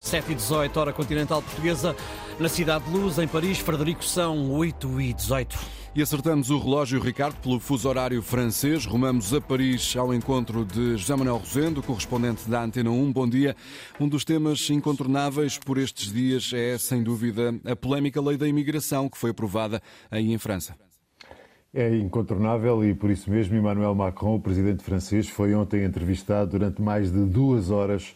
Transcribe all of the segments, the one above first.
7 e 18, hora continental portuguesa, na Cidade de Luz, em Paris, Frederico, são 8 e 18. E acertamos o relógio, Ricardo, pelo fuso horário francês. Rumamos a Paris ao encontro de José Manuel Rosendo, correspondente da Antena 1. Bom dia. Um dos temas incontornáveis por estes dias é, sem dúvida, a polémica lei da imigração que foi aprovada aí em França. É incontornável e por isso mesmo Emmanuel Macron, o presidente francês, foi ontem entrevistado durante mais de duas horas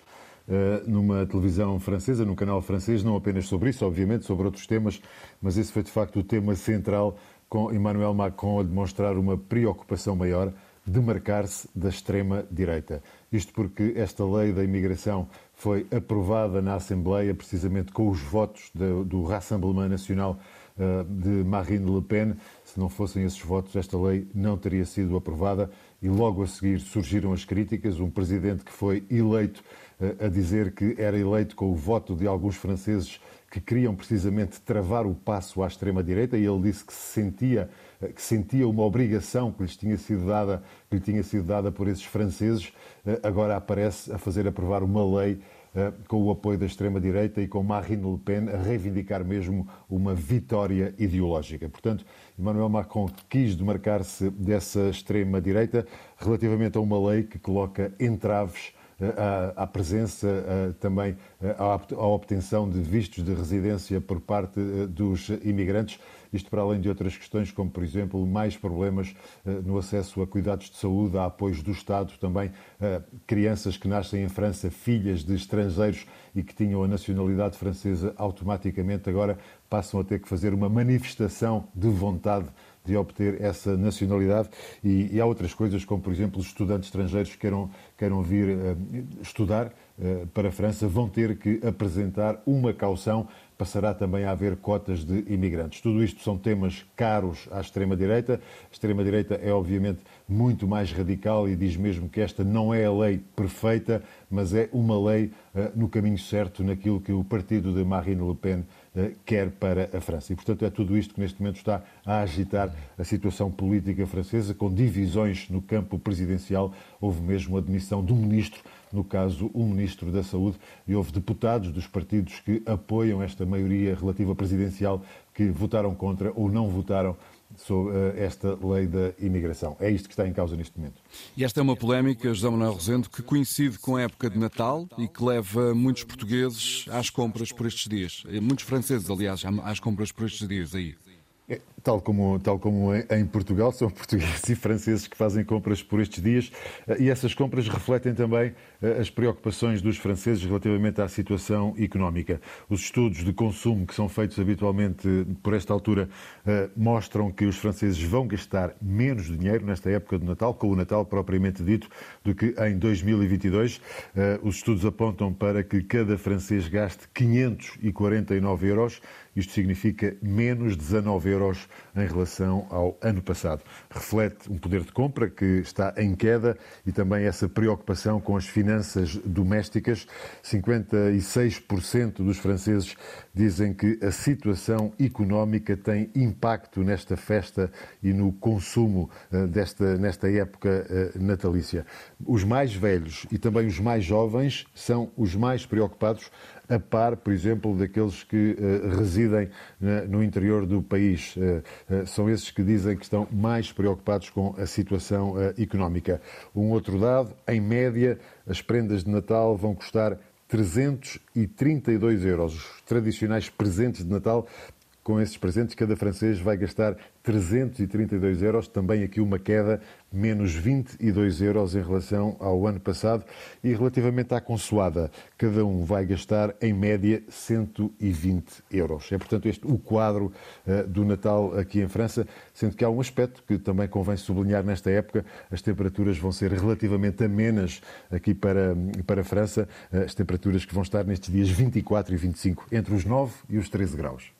numa televisão francesa, num canal francês, não apenas sobre isso, obviamente, sobre outros temas, mas esse foi de facto o tema central, com Emmanuel Macron a demonstrar uma preocupação maior de marcar-se da extrema-direita. Isto porque esta lei da imigração foi aprovada na Assembleia precisamente com os votos do Rassemblement Nacional eh, de Marine Le Pen. Se não fossem esses votos, esta lei não teria sido aprovada e logo a seguir surgiram as críticas. Um presidente que foi eleito a dizer que era eleito com o voto de alguns franceses que queriam precisamente travar o passo à extrema-direita e ele disse que se sentia que sentia uma obrigação que lhes tinha sido dada, que lhe tinha sido dada por esses franceses, agora aparece a fazer aprovar uma lei com o apoio da extrema-direita e com Marine Le Pen a reivindicar mesmo uma vitória ideológica. Portanto, Emmanuel Macron quis demarcar-se dessa extrema-direita relativamente a uma lei que coloca entraves à, presença também à, obtenção de vistos de residência por parte dos imigrantes. Isto para além de outras questões, como por exemplo mais problemas no acesso a cuidados de saúde, a apoios do Estado, também crianças que nascem em França, filhas de estrangeiros e que tinham a nacionalidade francesa, automaticamente agora passam a ter que fazer uma manifestação de vontade de obter essa nacionalidade. E, e, há outras coisas, como por exemplo os estudantes estrangeiros que queiram, queiram vir uh, estudar uh, para a França, vão ter que apresentar uma caução. Passará também a haver cotas de imigrantes. Tudo isto são temas caros à extrema-direita. A extrema-direita é, obviamente, muito mais radical e diz mesmo que esta não é a lei perfeita, mas é uma lei uh, no caminho certo, naquilo que o partido de Marine Le Pen uh, quer para a França. E, portanto, é tudo isto que neste momento está a agitar a situação política francesa, com divisões no campo presidencial. Houve mesmo a demissão do ministro, no caso, o ministro da Saúde, e houve deputados dos partidos que apoiam esta maioria relativa presidencial que votaram contra ou não votaram sobre eh, esta lei da imigração. É isto que está em causa neste momento. E esta é uma polémica, José Manuel Rosendo, que coincide com a época de Natal e que leva muitos portugueses às compras por estes dias. Muitos franceses, aliás, às compras por estes dias aí. É, tal como, tal como em Portugal, são portugueses e franceses que fazem compras por estes dias e essas compras refletem também eh, as preocupações dos franceses relativamente à situação económica. Os estudos de consumo que são feitos habitualmente por esta altura eh, mostram que os franceses vão gastar menos dinheiro nesta época de Natal, com o Natal propriamente dito, do que em 2022. Eh, os estudos apontam para que cada francês gaste 549 euros isto significa menos 19 euros em relação ao ano passado. Reflete um poder de compra que está em queda e também essa preocupação com as finanças domésticas. 56% dos franceses dizem que a situação económica tem impacto nesta festa e no consumo eh, desta, nesta época eh, natalícia. Os mais velhos e também os mais jovens são os mais preocupados a par, por exemplo, daqueles que uh, residem uh, no interior do país. Uh, são esses que dizem que estão mais preocupados com a situação económica. Um outro dado, em média, as prendas de Natal vão custar 332 euros. Os tradicionais presentes de Natal com esses presentes, cada francês vai gastar 332 euros, também aqui uma queda, menos 22 euros em relação ao ano passado. E relativamente à consoada, cada um vai gastar em média 120 euros. É, portanto, este o quadro uh, do Natal aqui em França, sendo que há um aspecto que também convém sublinhar nesta época: as temperaturas vão ser relativamente amenas aqui para, para a França, uh, as temperaturas que vão estar nestes dias 24 e 25, entre os 9 e os 13 graus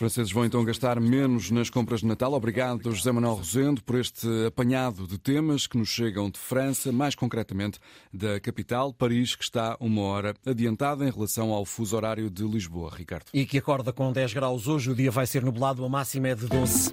franceses vão então gastar menos nas compras de Natal. Obrigado, José Manuel Rosendo, por este apanhado de temas que nos chegam de França, mais concretamente da capital, Paris, que está uma hora adiantada em relação ao fuso horário de Lisboa. Ricardo. E que acorda com 10 graus hoje, o dia vai ser nublado, a máxima é de 12.